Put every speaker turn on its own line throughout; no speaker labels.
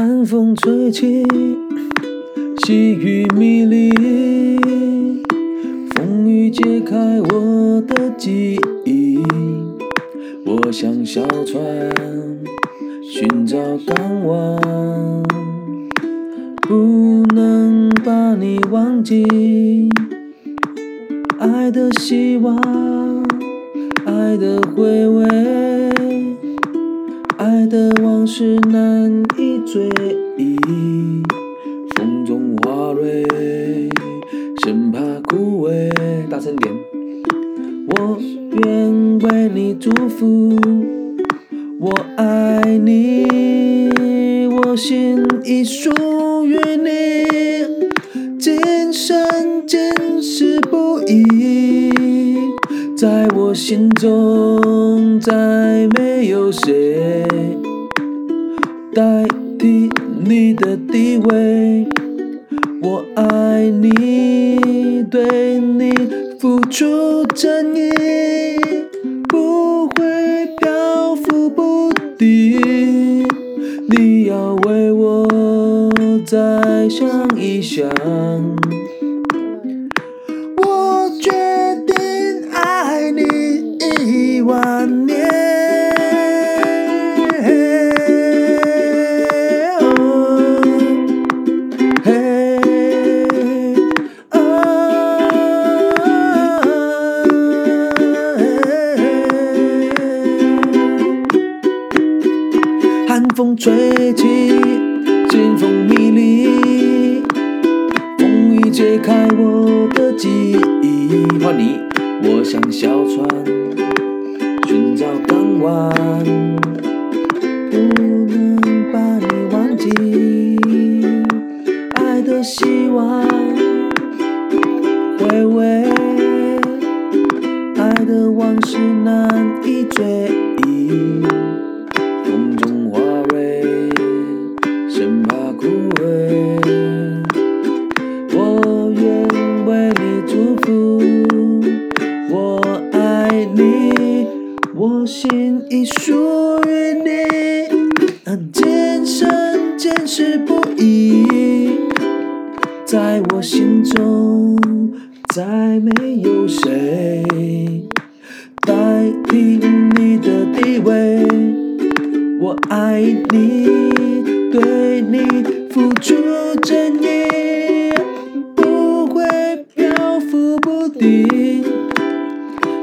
寒风吹起，细雨迷离，风雨揭开我的记忆。我像小船，寻找港湾，不能把你忘记。爱的希望，爱的回味，爱的往事难以追忆。风中花蕊，生怕枯萎。大声点。我愿为你祝福，我爱你，我心已属于你，今生今世不移。在我心中，再没有谁代替你的地位。我爱你，对你付出真意，不会漂浮不定。你要为我再想一想。我决定爱你一万年。风吹起，劲风迷离，风雨揭开我的记忆。换你，我像小船，寻找港湾，不能把你忘记。爱的希望，回味，爱的往事难以追你，我心已属于你，今生今世不移。在我心中，再没有谁代替你的地位。我爱你，对你付出真意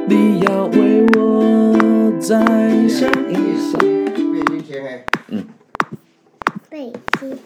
你要为我再想一想。
月经天黑。
背心。